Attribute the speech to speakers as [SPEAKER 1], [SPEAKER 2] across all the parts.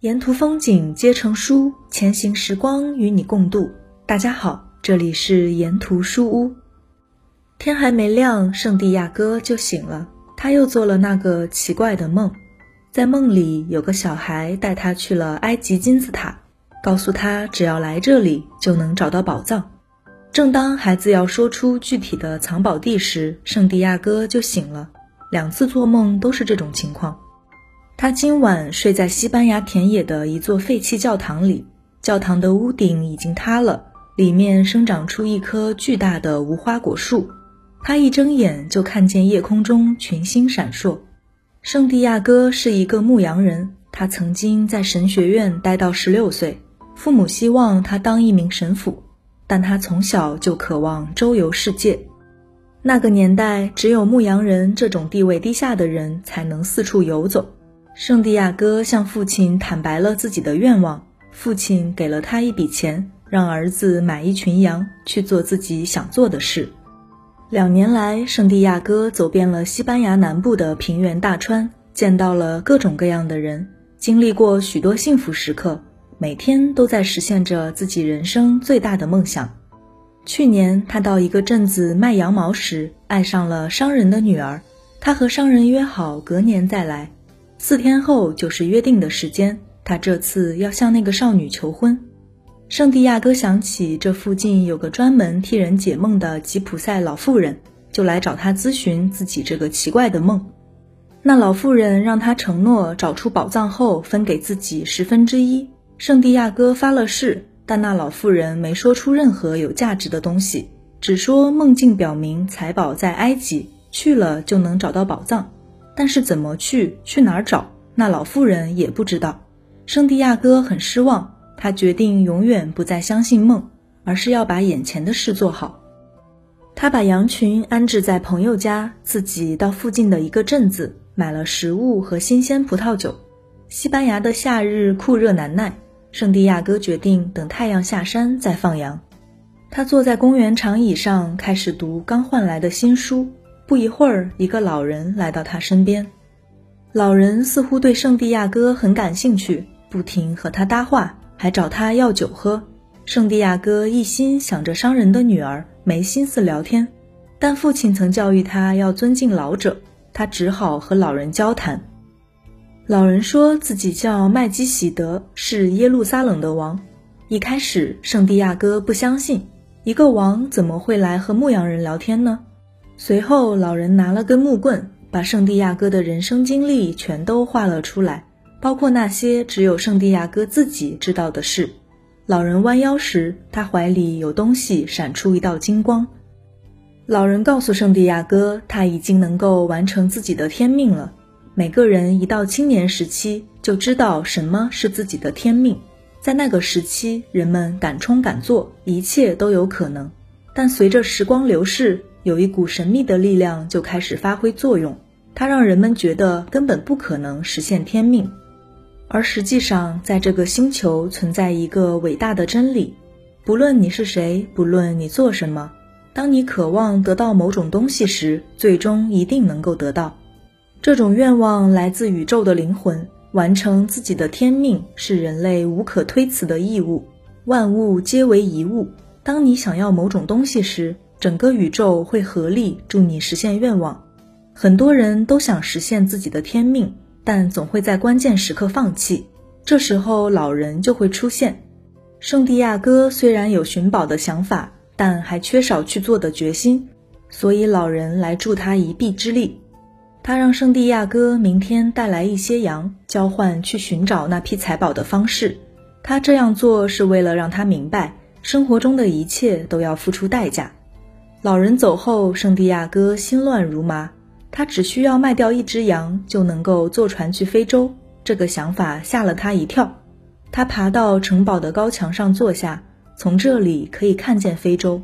[SPEAKER 1] 沿途风景皆成书，前行时光与你共度。大家好，这里是沿途书屋。天还没亮，圣地亚哥就醒了。他又做了那个奇怪的梦，在梦里有个小孩带他去了埃及金字塔，告诉他只要来这里就能找到宝藏。正当孩子要说出具体的藏宝地时，圣地亚哥就醒了。两次做梦都是这种情况。他今晚睡在西班牙田野的一座废弃教堂里，教堂的屋顶已经塌了，里面生长出一棵巨大的无花果树。他一睁眼就看见夜空中群星闪烁。圣地亚哥是一个牧羊人，他曾经在神学院待到十六岁，父母希望他当一名神父，但他从小就渴望周游世界。那个年代，只有牧羊人这种地位低下的人才能四处游走。圣地亚哥向父亲坦白了自己的愿望，父亲给了他一笔钱，让儿子买一群羊，去做自己想做的事。两年来，圣地亚哥走遍了西班牙南部的平原大川，见到了各种各样的人，经历过许多幸福时刻，每天都在实现着自己人生最大的梦想。去年，他到一个镇子卖羊毛时，爱上了商人的女儿，他和商人约好隔年再来。四天后就是约定的时间，他这次要向那个少女求婚。圣地亚哥想起这附近有个专门替人解梦的吉普赛老妇人，就来找他咨询自己这个奇怪的梦。那老妇人让他承诺找出宝藏后分给自己十分之一。圣地亚哥发了誓，但那老妇人没说出任何有价值的东西，只说梦境表明财宝在埃及，去了就能找到宝藏。但是怎么去，去哪儿找？那老妇人也不知道。圣地亚哥很失望，他决定永远不再相信梦，而是要把眼前的事做好。他把羊群安置在朋友家，自己到附近的一个镇子买了食物和新鲜葡萄酒。西班牙的夏日酷热难耐，圣地亚哥决定等太阳下山再放羊。他坐在公园长椅上，开始读刚换来的新书。不一会儿，一个老人来到他身边。老人似乎对圣地亚哥很感兴趣，不停和他搭话，还找他要酒喝。圣地亚哥一心想着商人的女儿，没心思聊天。但父亲曾教育他要尊敬老者，他只好和老人交谈。老人说自己叫麦基喜德，是耶路撒冷的王。一开始，圣地亚哥不相信，一个王怎么会来和牧羊人聊天呢？随后，老人拿了根木棍，把圣地亚哥的人生经历全都画了出来，包括那些只有圣地亚哥自己知道的事。老人弯腰时，他怀里有东西闪出一道金光。老人告诉圣地亚哥，他已经能够完成自己的天命了。每个人一到青年时期，就知道什么是自己的天命。在那个时期，人们敢冲敢做，一切都有可能。但随着时光流逝，有一股神秘的力量就开始发挥作用，它让人们觉得根本不可能实现天命。而实际上，在这个星球存在一个伟大的真理：不论你是谁，不论你做什么，当你渴望得到某种东西时，最终一定能够得到。这种愿望来自宇宙的灵魂，完成自己的天命是人类无可推辞的义务。万物皆为一物。当你想要某种东西时，整个宇宙会合力助你实现愿望。很多人都想实现自己的天命，但总会在关键时刻放弃。这时候，老人就会出现。圣地亚哥虽然有寻宝的想法，但还缺少去做的决心，所以老人来助他一臂之力。他让圣地亚哥明天带来一些羊，交换去寻找那批财宝的方式。他这样做是为了让他明白，生活中的一切都要付出代价。老人走后，圣地亚哥心乱如麻。他只需要卖掉一只羊，就能够坐船去非洲。这个想法吓了他一跳。他爬到城堡的高墙上坐下，从这里可以看见非洲。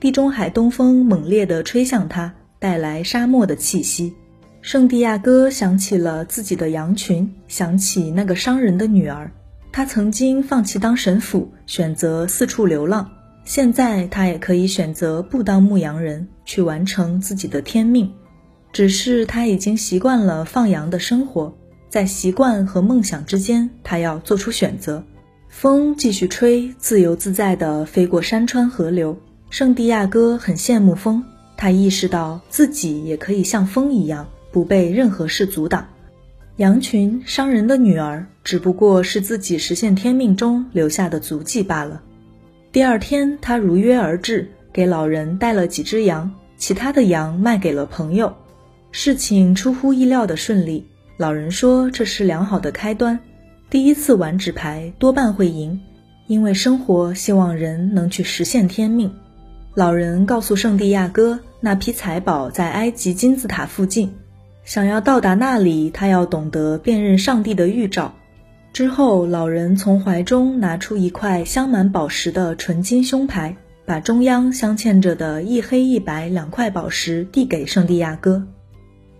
[SPEAKER 1] 地中海东风猛烈地吹向他，带来沙漠的气息。圣地亚哥想起了自己的羊群，想起那个商人的女儿。他曾经放弃当神父，选择四处流浪。现在他也可以选择不当牧羊人，去完成自己的天命。只是他已经习惯了放羊的生活，在习惯和梦想之间，他要做出选择。风继续吹，自由自在地飞过山川河流。圣地亚哥很羡慕风，他意识到自己也可以像风一样，不被任何事阻挡。羊群，商人的女儿，只不过是自己实现天命中留下的足迹罢了。第二天，他如约而至，给老人带了几只羊，其他的羊卖给了朋友。事情出乎意料的顺利。老人说这是良好的开端。第一次玩纸牌多半会赢，因为生活希望人能去实现天命。老人告诉圣地亚哥，那批财宝在埃及金字塔附近。想要到达那里，他要懂得辨认上帝的预兆。之后，老人从怀中拿出一块镶满宝石的纯金胸牌，把中央镶嵌着的一黑一白两块宝石递给圣地亚哥。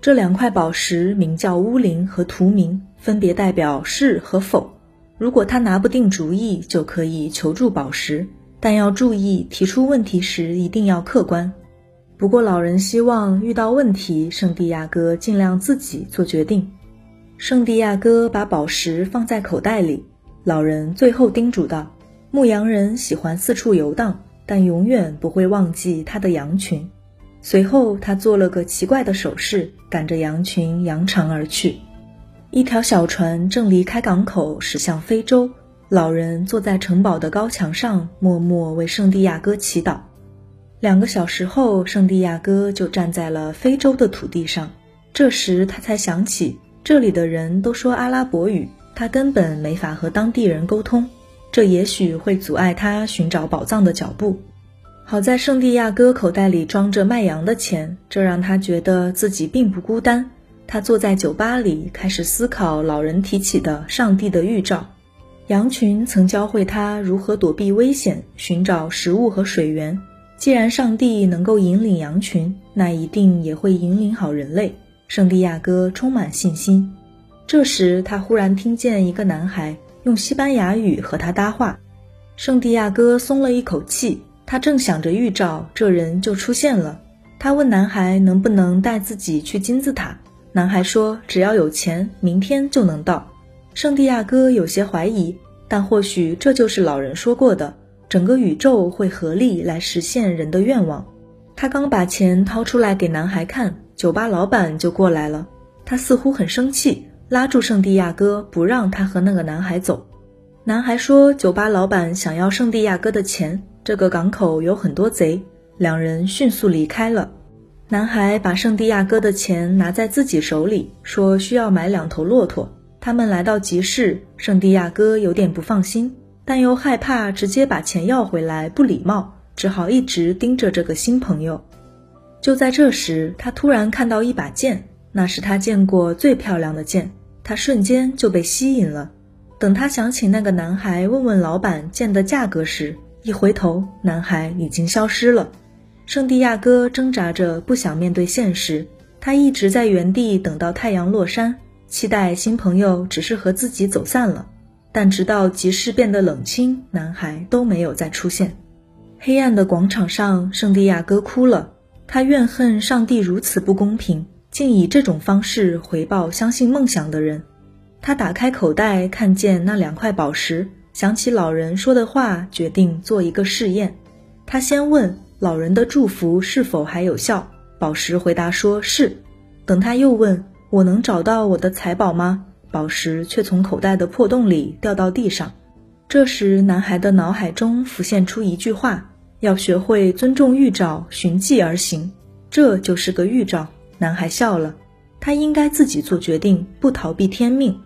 [SPEAKER 1] 这两块宝石名叫乌灵和图明，分别代表是和否。如果他拿不定主意，就可以求助宝石。但要注意，提出问题时一定要客观。不过，老人希望遇到问题，圣地亚哥尽量自己做决定。圣地亚哥把宝石放在口袋里，老人最后叮嘱道：“牧羊人喜欢四处游荡，但永远不会忘记他的羊群。”随后，他做了个奇怪的手势，赶着羊群扬长而去。一条小船正离开港口，驶向非洲。老人坐在城堡的高墙上，默默为圣地亚哥祈祷。两个小时后，圣地亚哥就站在了非洲的土地上。这时，他才想起这里的人都说阿拉伯语，他根本没法和当地人沟通，这也许会阻碍他寻找宝藏的脚步。好在圣地亚哥口袋里装着卖羊的钱，这让他觉得自己并不孤单。他坐在酒吧里，开始思考老人提起的上帝的预兆。羊群曾教会他如何躲避危险，寻找食物和水源。既然上帝能够引领羊群，那一定也会引领好人类。圣地亚哥充满信心。这时，他忽然听见一个男孩用西班牙语和他搭话。圣地亚哥松了一口气。他正想着预兆，这人就出现了。他问男孩能不能带自己去金字塔。男孩说：“只要有钱，明天就能到。”圣地亚哥有些怀疑，但或许这就是老人说过的，整个宇宙会合力来实现人的愿望。他刚把钱掏出来给男孩看，酒吧老板就过来了。他似乎很生气，拉住圣地亚哥不让他和那个男孩走。男孩说：“酒吧老板想要圣地亚哥的钱，这个港口有很多贼。”两人迅速离开了。男孩把圣地亚哥的钱拿在自己手里，说需要买两头骆驼。他们来到集市，圣地亚哥有点不放心，但又害怕直接把钱要回来不礼貌，只好一直盯着这个新朋友。就在这时，他突然看到一把剑，那是他见过最漂亮的剑，他瞬间就被吸引了。等他想请那个男孩问问老板剑的价格时，一回头，男孩已经消失了。圣地亚哥挣扎着不想面对现实，他一直在原地等到太阳落山。期待新朋友只是和自己走散了，但直到集市变得冷清，男孩都没有再出现。黑暗的广场上，圣地亚哥哭了，他怨恨上帝如此不公平，竟以这种方式回报相信梦想的人。他打开口袋，看见那两块宝石，想起老人说的话，决定做一个试验。他先问老人的祝福是否还有效，宝石回答说是。等他又问。我能找到我的财宝吗？宝石却从口袋的破洞里掉到地上。这时，男孩的脑海中浮现出一句话：要学会尊重预兆，循迹而行。这就是个预兆。男孩笑了，他应该自己做决定，不逃避天命。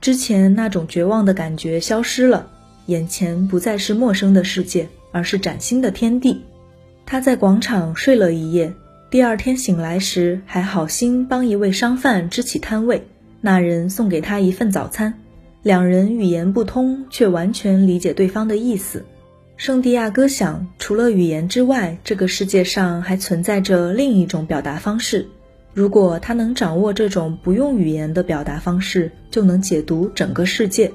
[SPEAKER 1] 之前那种绝望的感觉消失了，眼前不再是陌生的世界，而是崭新的天地。他在广场睡了一夜。第二天醒来时，还好心帮一位商贩支起摊位。那人送给他一份早餐，两人语言不通，却完全理解对方的意思。圣地亚哥想，除了语言之外，这个世界上还存在着另一种表达方式。如果他能掌握这种不用语言的表达方式，就能解读整个世界。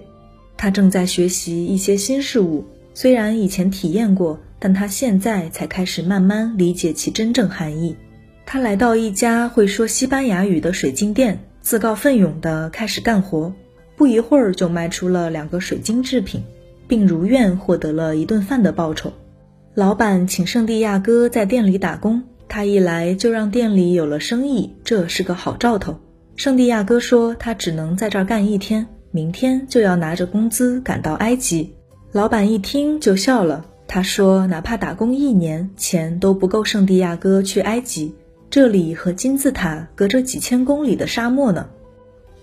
[SPEAKER 1] 他正在学习一些新事物，虽然以前体验过。但他现在才开始慢慢理解其真正含义。他来到一家会说西班牙语的水晶店，自告奋勇地开始干活，不一会儿就卖出了两个水晶制品，并如愿获得了一顿饭的报酬。老板请圣地亚哥在店里打工，他一来就让店里有了生意，这是个好兆头。圣地亚哥说他只能在这儿干一天，明天就要拿着工资赶到埃及。老板一听就笑了，他说哪怕打工一年，钱都不够圣地亚哥去埃及。这里和金字塔隔着几千公里的沙漠呢。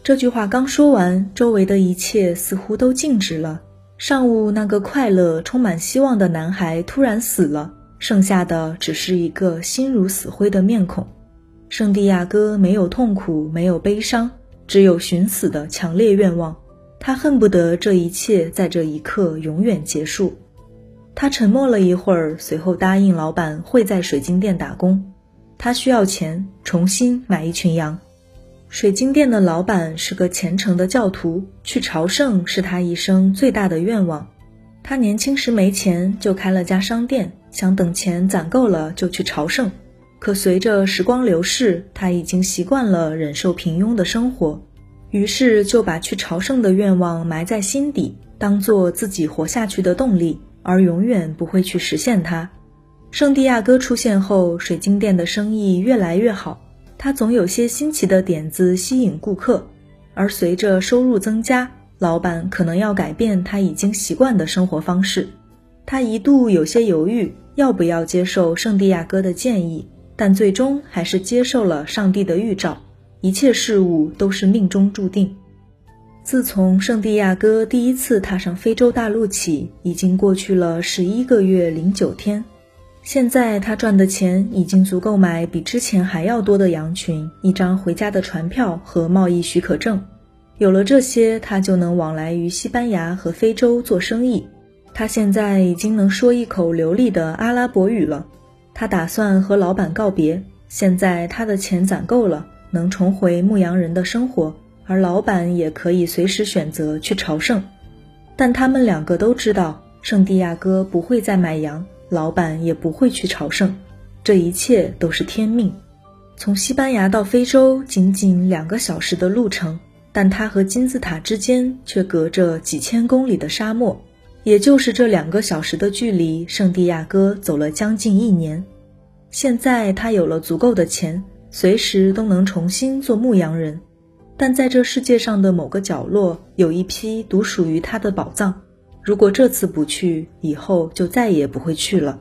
[SPEAKER 1] 这句话刚说完，周围的一切似乎都静止了。上午那个快乐、充满希望的男孩突然死了，剩下的只是一个心如死灰的面孔。圣地亚哥没有痛苦，没有悲伤，只有寻死的强烈愿望。他恨不得这一切在这一刻永远结束。他沉默了一会儿，随后答应老板会在水晶店打工。他需要钱重新买一群羊。水晶店的老板是个虔诚的教徒，去朝圣是他一生最大的愿望。他年轻时没钱，就开了家商店，想等钱攒够了就去朝圣。可随着时光流逝，他已经习惯了忍受平庸的生活，于是就把去朝圣的愿望埋在心底，当做自己活下去的动力，而永远不会去实现它。圣地亚哥出现后，水晶店的生意越来越好。他总有些新奇的点子吸引顾客，而随着收入增加，老板可能要改变他已经习惯的生活方式。他一度有些犹豫，要不要接受圣地亚哥的建议，但最终还是接受了上帝的预兆。一切事物都是命中注定。自从圣地亚哥第一次踏上非洲大陆起，已经过去了十一个月零九天。现在他赚的钱已经足够买比之前还要多的羊群、一张回家的船票和贸易许可证。有了这些，他就能往来于西班牙和非洲做生意。他现在已经能说一口流利的阿拉伯语了。他打算和老板告别。现在他的钱攒够了，能重回牧羊人的生活，而老板也可以随时选择去朝圣。但他们两个都知道，圣地亚哥不会再买羊。老板也不会去朝圣，这一切都是天命。从西班牙到非洲仅仅两个小时的路程，但他和金字塔之间却隔着几千公里的沙漠。也就是这两个小时的距离，圣地亚哥走了将近一年。现在他有了足够的钱，随时都能重新做牧羊人。但在这世界上的某个角落，有一批独属于他的宝藏。如果这次不去，以后就再也不会去了。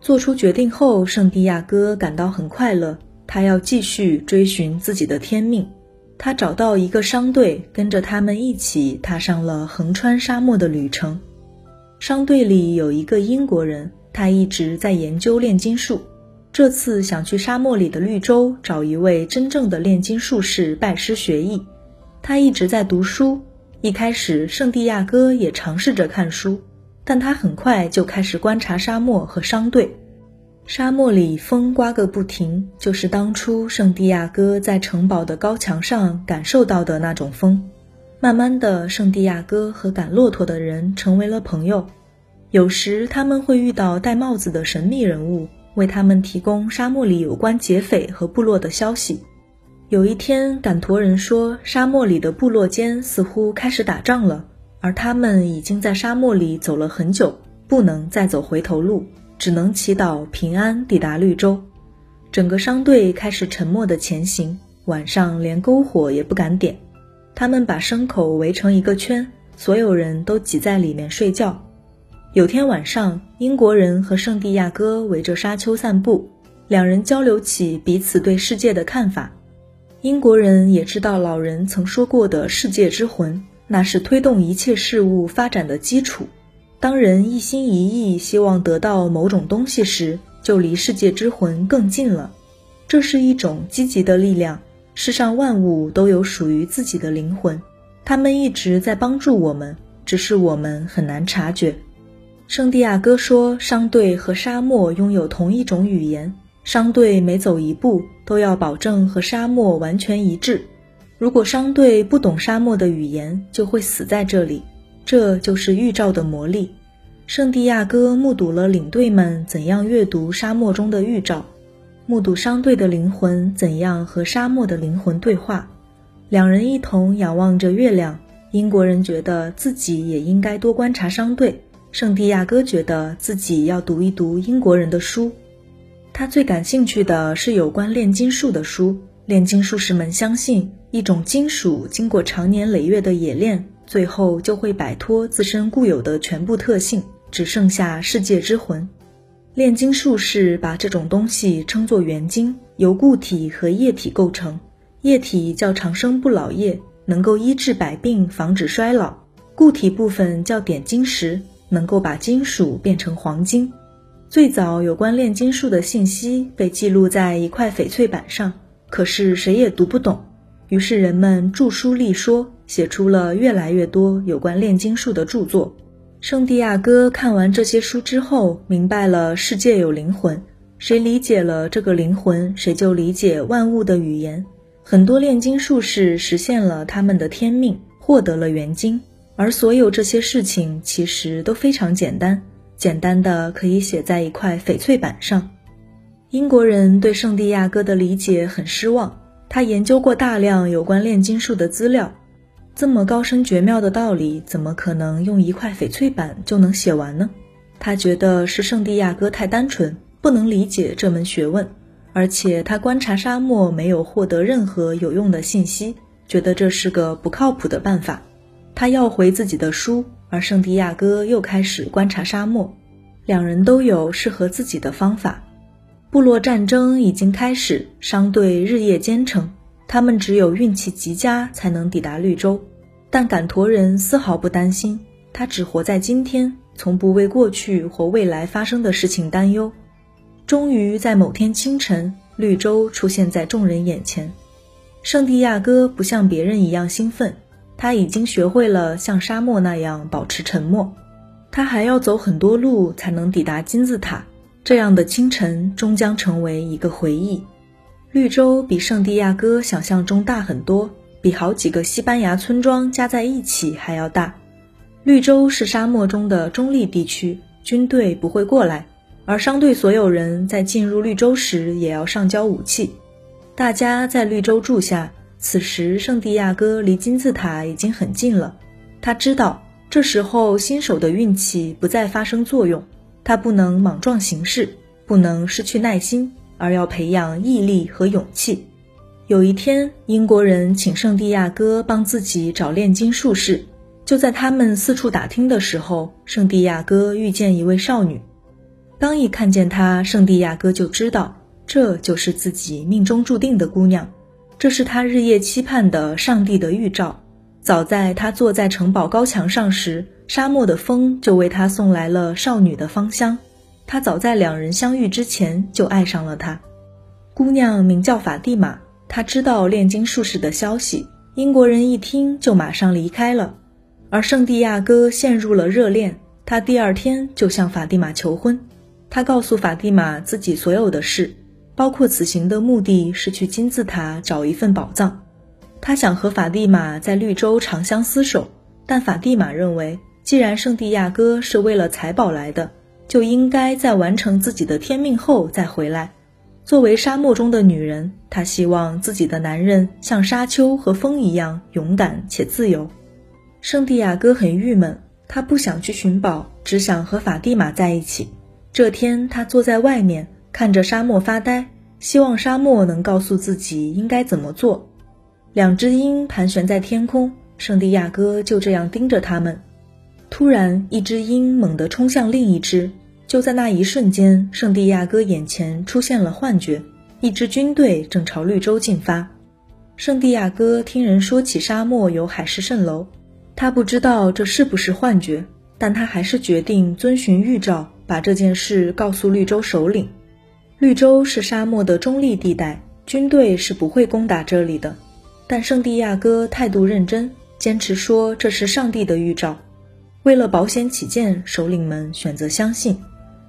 [SPEAKER 1] 做出决定后，圣地亚哥感到很快乐。他要继续追寻自己的天命。他找到一个商队，跟着他们一起踏上了横穿沙漠的旅程。商队里有一个英国人，他一直在研究炼金术。这次想去沙漠里的绿洲找一位真正的炼金术士拜师学艺。他一直在读书。一开始，圣地亚哥也尝试着看书，但他很快就开始观察沙漠和商队。沙漠里风刮个不停，就是当初圣地亚哥在城堡的高墙上感受到的那种风。慢慢的，圣地亚哥和赶骆驼的人成为了朋友。有时他们会遇到戴帽子的神秘人物，为他们提供沙漠里有关劫匪和部落的消息。有一天，赶驼人说，沙漠里的部落间似乎开始打仗了，而他们已经在沙漠里走了很久，不能再走回头路，只能祈祷平安抵达绿洲。整个商队开始沉默的前行，晚上连篝火也不敢点。他们把牲口围成一个圈，所有人都挤在里面睡觉。有天晚上，英国人和圣地亚哥围着沙丘散步，两人交流起彼此对世界的看法。英国人也知道老人曾说过的世界之魂，那是推动一切事物发展的基础。当人一心一意希望得到某种东西时，就离世界之魂更近了。这是一种积极的力量。世上万物都有属于自己的灵魂，他们一直在帮助我们，只是我们很难察觉。圣地亚哥说，商队和沙漠拥有同一种语言。商队每走一步都要保证和沙漠完全一致。如果商队不懂沙漠的语言，就会死在这里。这就是预兆的魔力。圣地亚哥目睹了领队们怎样阅读沙漠中的预兆，目睹商队的灵魂怎样和沙漠的灵魂对话。两人一同仰望着月亮。英国人觉得自己也应该多观察商队，圣地亚哥觉得自己要读一读英国人的书。他最感兴趣的是有关炼金术的书。炼金术士们相信，一种金属经过长年累月的冶炼，最后就会摆脱自身固有的全部特性，只剩下世界之魂。炼金术士把这种东西称作元金，由固体和液体构成。液体叫长生不老液，能够医治百病，防止衰老；固体部分叫点金石，能够把金属变成黄金。最早有关炼金术的信息被记录在一块翡翠板上。可是谁也读不懂，于是人们著书立说，写出了越来越多有关炼金术的著作。圣地亚哥看完这些书之后，明白了世界有灵魂，谁理解了这个灵魂，谁就理解万物的语言。很多炼金术士实现了他们的天命，获得了元金，而所有这些事情其实都非常简单，简单的可以写在一块翡翠板上。英国人对圣地亚哥的理解很失望。他研究过大量有关炼金术的资料，这么高深绝妙的道理，怎么可能用一块翡翠板就能写完呢？他觉得是圣地亚哥太单纯，不能理解这门学问，而且他观察沙漠没有获得任何有用的信息，觉得这是个不靠谱的办法。他要回自己的书，而圣地亚哥又开始观察沙漠，两人都有适合自己的方法。部落战争已经开始，商队日夜兼程，他们只有运气极佳才能抵达绿洲。但赶驼人丝毫不担心，他只活在今天，从不为过去或未来发生的事情担忧。终于在某天清晨，绿洲出现在众人眼前。圣地亚哥不像别人一样兴奋，他已经学会了像沙漠那样保持沉默。他还要走很多路才能抵达金字塔。这样的清晨终将成为一个回忆。绿洲比圣地亚哥想象中大很多，比好几个西班牙村庄加在一起还要大。绿洲是沙漠中的中立地区，军队不会过来，而商队所有人在进入绿洲时也要上交武器。大家在绿洲住下。此时，圣地亚哥离金字塔已经很近了。他知道，这时候新手的运气不再发生作用。他不能莽撞行事，不能失去耐心，而要培养毅力和勇气。有一天，英国人请圣地亚哥帮自己找炼金术士。就在他们四处打听的时候，圣地亚哥遇见一位少女。刚一看见她，圣地亚哥就知道这就是自己命中注定的姑娘，这是他日夜期盼的上帝的预兆。早在他坐在城堡高墙上时。沙漠的风就为他送来了少女的芳香，他早在两人相遇之前就爱上了她。姑娘名叫法蒂玛，她知道炼金术士的消息，英国人一听就马上离开了。而圣地亚哥陷入了热恋，他第二天就向法蒂玛求婚。他告诉法蒂玛自己所有的事，包括此行的目的是去金字塔找一份宝藏。他想和法蒂玛在绿洲长相厮守，但法蒂玛认为。既然圣地亚哥是为了财宝来的，就应该在完成自己的天命后再回来。作为沙漠中的女人，她希望自己的男人像沙丘和风一样勇敢且自由。圣地亚哥很郁闷，他不想去寻宝，只想和法蒂玛在一起。这天，他坐在外面看着沙漠发呆，希望沙漠能告诉自己应该怎么做。两只鹰盘旋在天空，圣地亚哥就这样盯着它们。突然，一只鹰猛地冲向另一只。就在那一瞬间，圣地亚哥眼前出现了幻觉，一支军队正朝绿洲进发。圣地亚哥听人说起沙漠有海市蜃楼，他不知道这是不是幻觉，但他还是决定遵循预兆，把这件事告诉绿洲首领。绿洲是沙漠的中立地带，军队是不会攻打这里的。但圣地亚哥态度认真，坚持说这是上帝的预兆。为了保险起见，首领们选择相信。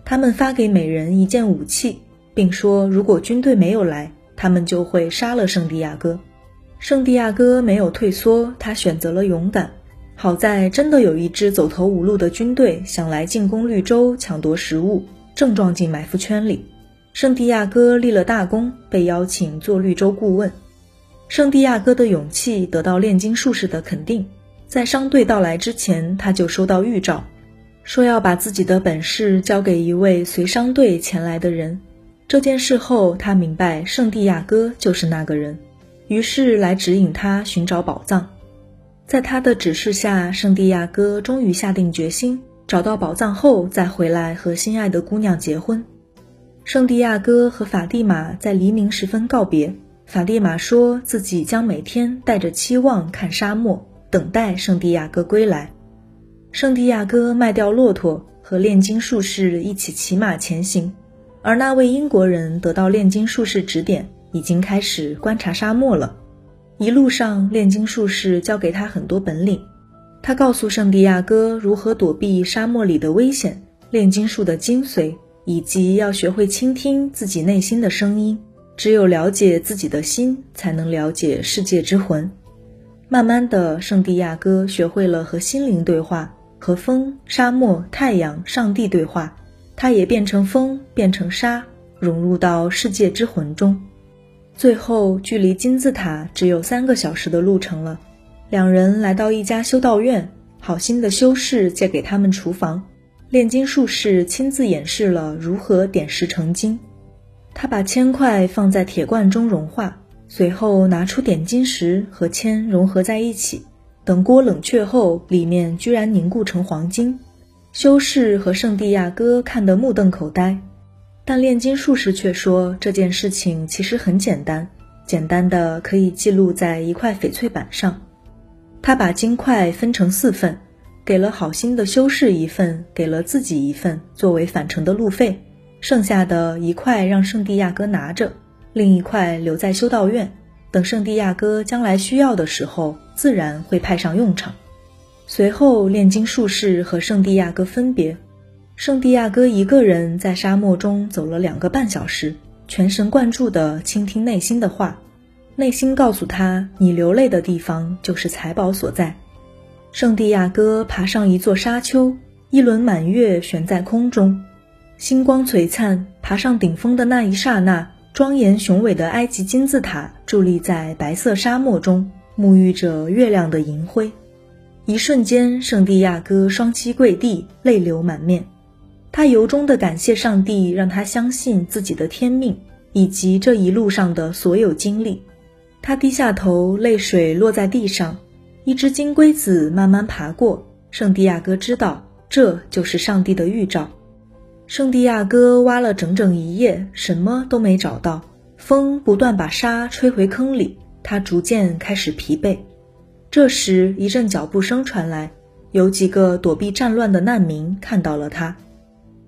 [SPEAKER 1] 他们发给每人一件武器，并说如果军队没有来，他们就会杀了圣地亚哥。圣地亚哥没有退缩，他选择了勇敢。好在真的有一支走投无路的军队想来进攻绿洲，抢夺食物，正撞进埋伏圈里。圣地亚哥立了大功，被邀请做绿洲顾问。圣地亚哥的勇气得到炼金术士的肯定，在商队到来之前，他就收到预兆，说要把自己的本事交给一位随商队前来的人。这件事后，他明白圣地亚哥就是那个人，于是来指引他寻找宝藏。在他的指示下，圣地亚哥终于下定决心，找到宝藏后再回来和心爱的姑娘结婚。圣地亚哥和法蒂玛在黎明时分告别。法蒂玛说自己将每天带着期望看沙漠，等待圣地亚哥归来。圣地亚哥卖掉骆驼，和炼金术士一起骑马前行。而那位英国人得到炼金术士指点，已经开始观察沙漠了。一路上，炼金术士教给他很多本领。他告诉圣地亚哥如何躲避沙漠里的危险，炼金术的精髓，以及要学会倾听自己内心的声音。只有了解自己的心，才能了解世界之魂。慢慢的，圣地亚哥学会了和心灵对话，和风、沙漠、太阳、上帝对话。他也变成风，变成沙，融入到世界之魂中。最后，距离金字塔只有三个小时的路程了。两人来到一家修道院，好心的修士借给他们厨房，炼金术士亲自演示了如何点石成金。他把铅块放在铁罐中融化，随后拿出点金石和铅融合在一起。等锅冷却后，里面居然凝固成黄金。修士和圣地亚哥看得目瞪口呆，但炼金术士却说这件事情其实很简单，简单的可以记录在一块翡翠板上。他把金块分成四份，给了好心的修士一份，给了自己一份，作为返程的路费。剩下的一块让圣地亚哥拿着，另一块留在修道院，等圣地亚哥将来需要的时候，自然会派上用场。随后，炼金术士和圣地亚哥分别，圣地亚哥一个人在沙漠中走了两个半小时，全神贯注地倾听内心的话，内心告诉他：你流泪的地方就是财宝所在。圣地亚哥爬上一座沙丘，一轮满月悬在空中。星光璀璨，爬上顶峰的那一刹那，庄严雄伟的埃及金字塔伫立在白色沙漠中，沐浴着月亮的银辉。一瞬间，圣地亚哥双膝跪地，泪流满面。他由衷地感谢上帝，让他相信自己的天命以及这一路上的所有经历。他低下头，泪水落在地上。一只金龟子慢慢爬过。圣地亚哥知道，这就是上帝的预兆。圣地亚哥挖了整整一夜，什么都没找到。风不断把沙吹回坑里，他逐渐开始疲惫。这时，一阵脚步声传来，有几个躲避战乱的难民看到了他。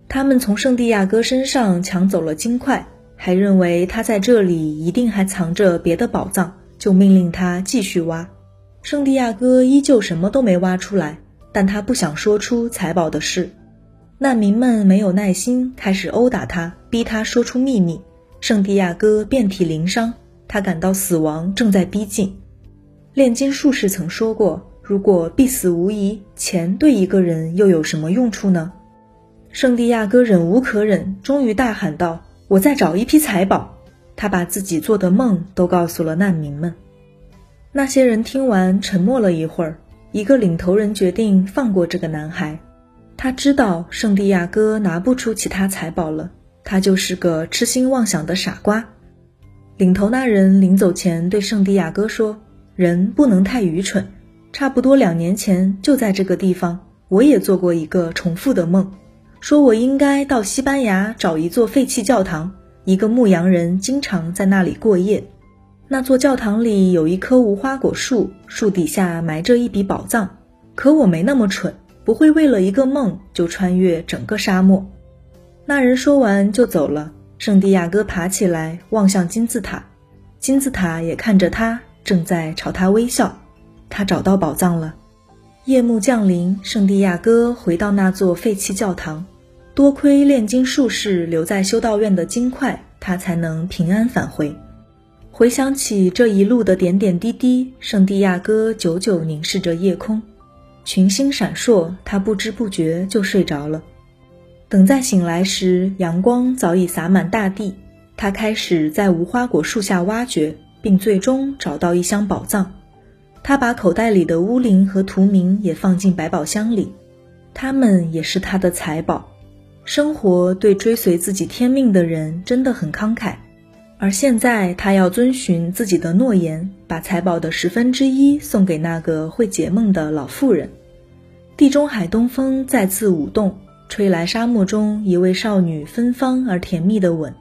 [SPEAKER 1] 他们从圣地亚哥身上抢走了金块，还认为他在这里一定还藏着别的宝藏，就命令他继续挖。圣地亚哥依旧什么都没挖出来，但他不想说出财宝的事。难民们没有耐心，开始殴打他，逼他说出秘密。圣地亚哥遍体鳞伤，他感到死亡正在逼近。炼金术士曾说过：“如果必死无疑，钱对一个人又有什么用处呢？”圣地亚哥忍无可忍，终于大喊道：“我在找一批财宝！”他把自己做的梦都告诉了难民们。那些人听完，沉默了一会儿。一个领头人决定放过这个男孩。他知道圣地亚哥拿不出其他财宝了，他就是个痴心妄想的傻瓜。领头那人临走前对圣地亚哥说：“人不能太愚蠢。差不多两年前，就在这个地方，我也做过一个重复的梦，说我应该到西班牙找一座废弃教堂，一个牧羊人经常在那里过夜。那座教堂里有一棵无花果树，树底下埋着一笔宝藏。可我没那么蠢。”不会为了一个梦就穿越整个沙漠。那人说完就走了。圣地亚哥爬起来望向金字塔，金字塔也看着他，正在朝他微笑。他找到宝藏了。夜幕降临，圣地亚哥回到那座废弃教堂。多亏炼金术士留在修道院的金块，他才能平安返回。回想起这一路的点点滴滴，圣地亚哥久久凝视着夜空。群星闪烁，他不知不觉就睡着了。等再醒来时，阳光早已洒满大地。他开始在无花果树下挖掘，并最终找到一箱宝藏。他把口袋里的乌灵和图明也放进百宝箱里，他们也是他的财宝。生活对追随自己天命的人真的很慷慨，而现在他要遵循自己的诺言，把财宝的十分之一送给那个会解梦的老妇人。地中海东风再次舞动，吹来沙漠中一位少女芬芳而甜蜜的吻。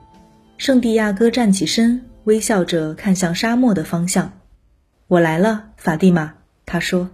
[SPEAKER 1] 圣地亚哥站起身，微笑着看向沙漠的方向。“我来了，法蒂玛。”他说。